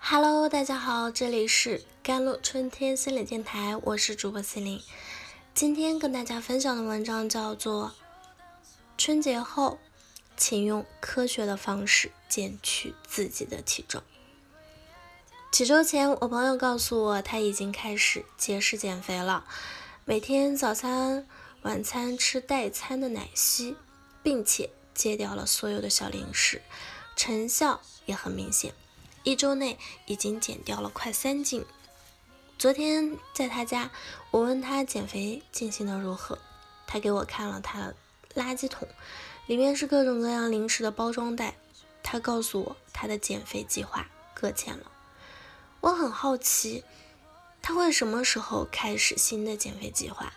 Hello，大家好，这里是甘露春天心理电台，我是主播心灵。今天跟大家分享的文章叫做《春节后，请用科学的方式减去自己的体重》。几周前，我朋友告诉我，他已经开始节食减肥了，每天早餐、晚餐吃代餐的奶昔，并且戒掉了所有的小零食，成效也很明显。一周内已经减掉了快三斤。昨天在他家，我问他减肥进行的如何，他给我看了他的垃圾桶，里面是各种各样零食的包装袋。他告诉我他的减肥计划搁浅了。我很好奇，他会什么时候开始新的减肥计划？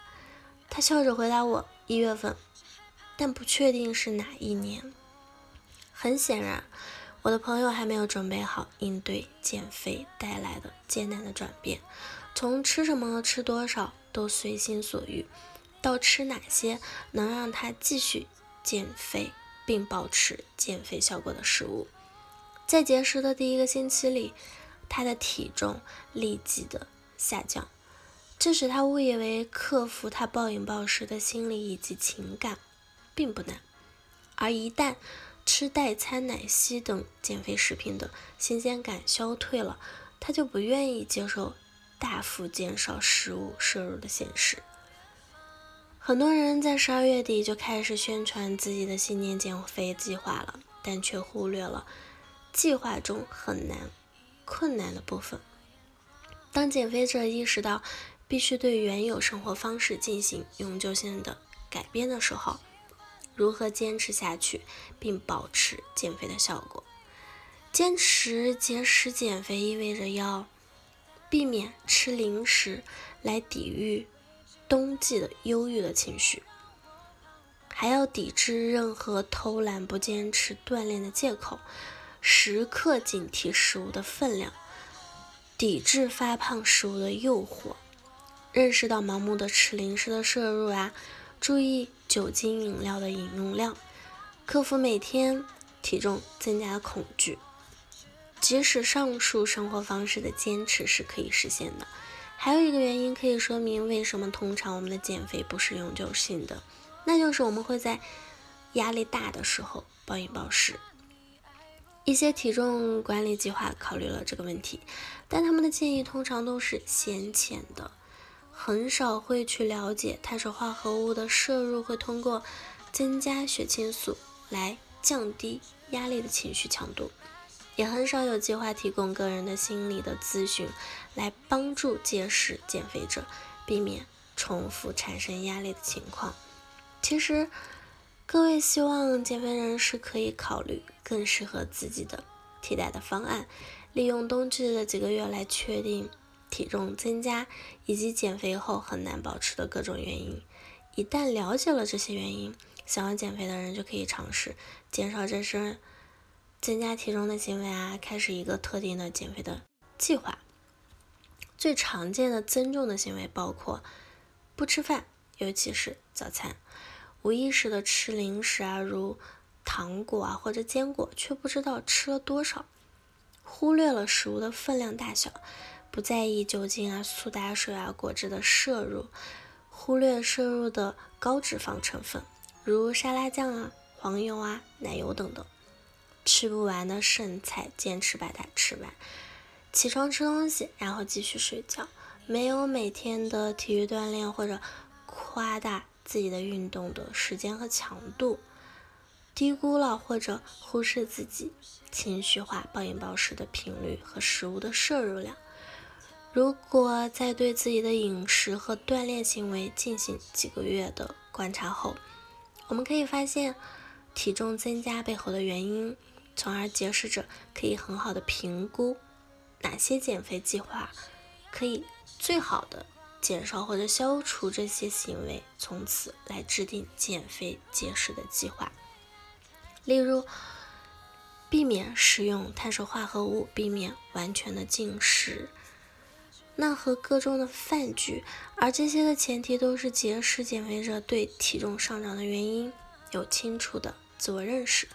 他笑着回答我：一月份，但不确定是哪一年。很显然。我的朋友还没有准备好应对减肥带来的艰难的转变，从吃什么、吃多少都随心所欲，到吃哪些能让他继续减肥并保持减肥效果的食物。在节食的第一个星期里，他的体重立即的下降，这使他误以为克服他暴饮暴食的心理以及情感并不难，而一旦吃代餐奶昔等减肥食品的新鲜感消退了，他就不愿意接受大幅减少食物摄入的现实。很多人在十二月底就开始宣传自己的新年减肥计划了，但却忽略了计划中很难、困难的部分。当减肥者意识到必须对原有生活方式进行永久性的改变的时候，如何坚持下去并保持减肥的效果？坚持节食减肥意味着要避免吃零食来抵御冬季的忧郁的情绪，还要抵制任何偷懒不坚持锻炼的借口，时刻警惕食物的分量，抵制发胖食物的诱惑，认识到盲目的吃零食的摄入啊。注意酒精饮料的饮用量，克服每天体重增加的恐惧。即使上述生活方式的坚持是可以实现的，还有一个原因可以说明为什么通常我们的减肥不是永久性的，那就是我们会在压力大的时候暴饮暴食。一些体重管理计划考虑了这个问题，但他们的建议通常都是先浅的。很少会去了解碳水化合物的摄入会通过增加血清素来降低压力的情绪强度，也很少有计划提供个人的心理的咨询来帮助节食减肥者避免重复产生压力的情况。其实，各位希望减肥人士可以考虑更适合自己的替代的方案，利用冬季的几个月来确定。体重增加以及减肥后很难保持的各种原因，一旦了解了这些原因，想要减肥的人就可以尝试减少这身增加体重的行为啊，开始一个特定的减肥的计划。最常见的增重的行为包括不吃饭，尤其是早餐，无意识的吃零食啊，如糖果啊或者坚果，却不知道吃了多少，忽略了食物的分量大小。不在意酒精啊、苏打水啊、果汁的摄入，忽略摄入的高脂肪成分，如沙拉酱啊、黄油啊、奶油等等。吃不完的剩菜，坚持把它吃完。起床吃东西，然后继续睡觉。没有每天的体育锻炼或者夸大自己的运动的时间和强度，低估了或者忽视自己情绪化暴饮暴食的频率和食物的摄入量。如果在对自己的饮食和锻炼行为进行几个月的观察后，我们可以发现体重增加背后的原因，从而节食者可以很好的评估哪些减肥计划可以最好的减少或者消除这些行为，从此来制定减肥节食的计划。例如，避免食用碳水化合物，避免完全的禁食。那和各种的饭局，而这些的前提都是节食减肥者对体重上涨的原因有清楚的自我认识。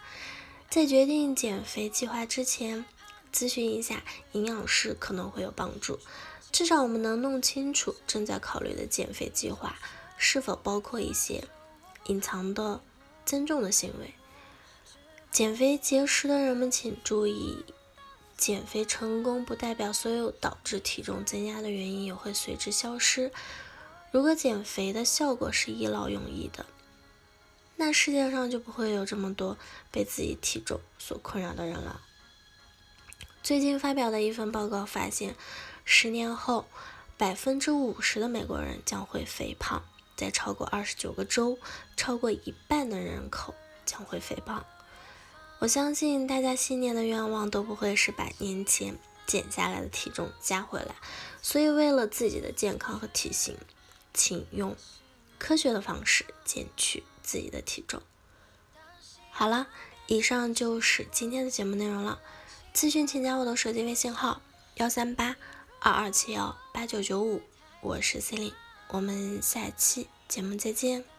在决定减肥计划之前，咨询一下营养师可能会有帮助。至少我们能弄清楚正在考虑的减肥计划是否包括一些隐藏的增重的行为。减肥节食的人们请注意，减肥成功不代表所有导致体重增加的原因也会随之消失。如果减肥的效果是一劳永逸的，那世界上就不会有这么多被自己体重所困扰的人了。最近发表的一份报告发现，十年后，百分之五十的美国人将会肥胖，在超过二十九个州，超过一半的人口将会肥胖。我相信大家新年的愿望都不会是把年前减下来的体重加回来，所以为了自己的健康和体型，请用科学的方式减去。自己的体重。好了，以上就是今天的节目内容了。咨询请加我的手机微信号：幺三八二二七幺八九九五，我是 C 琳，我们下期节目再见。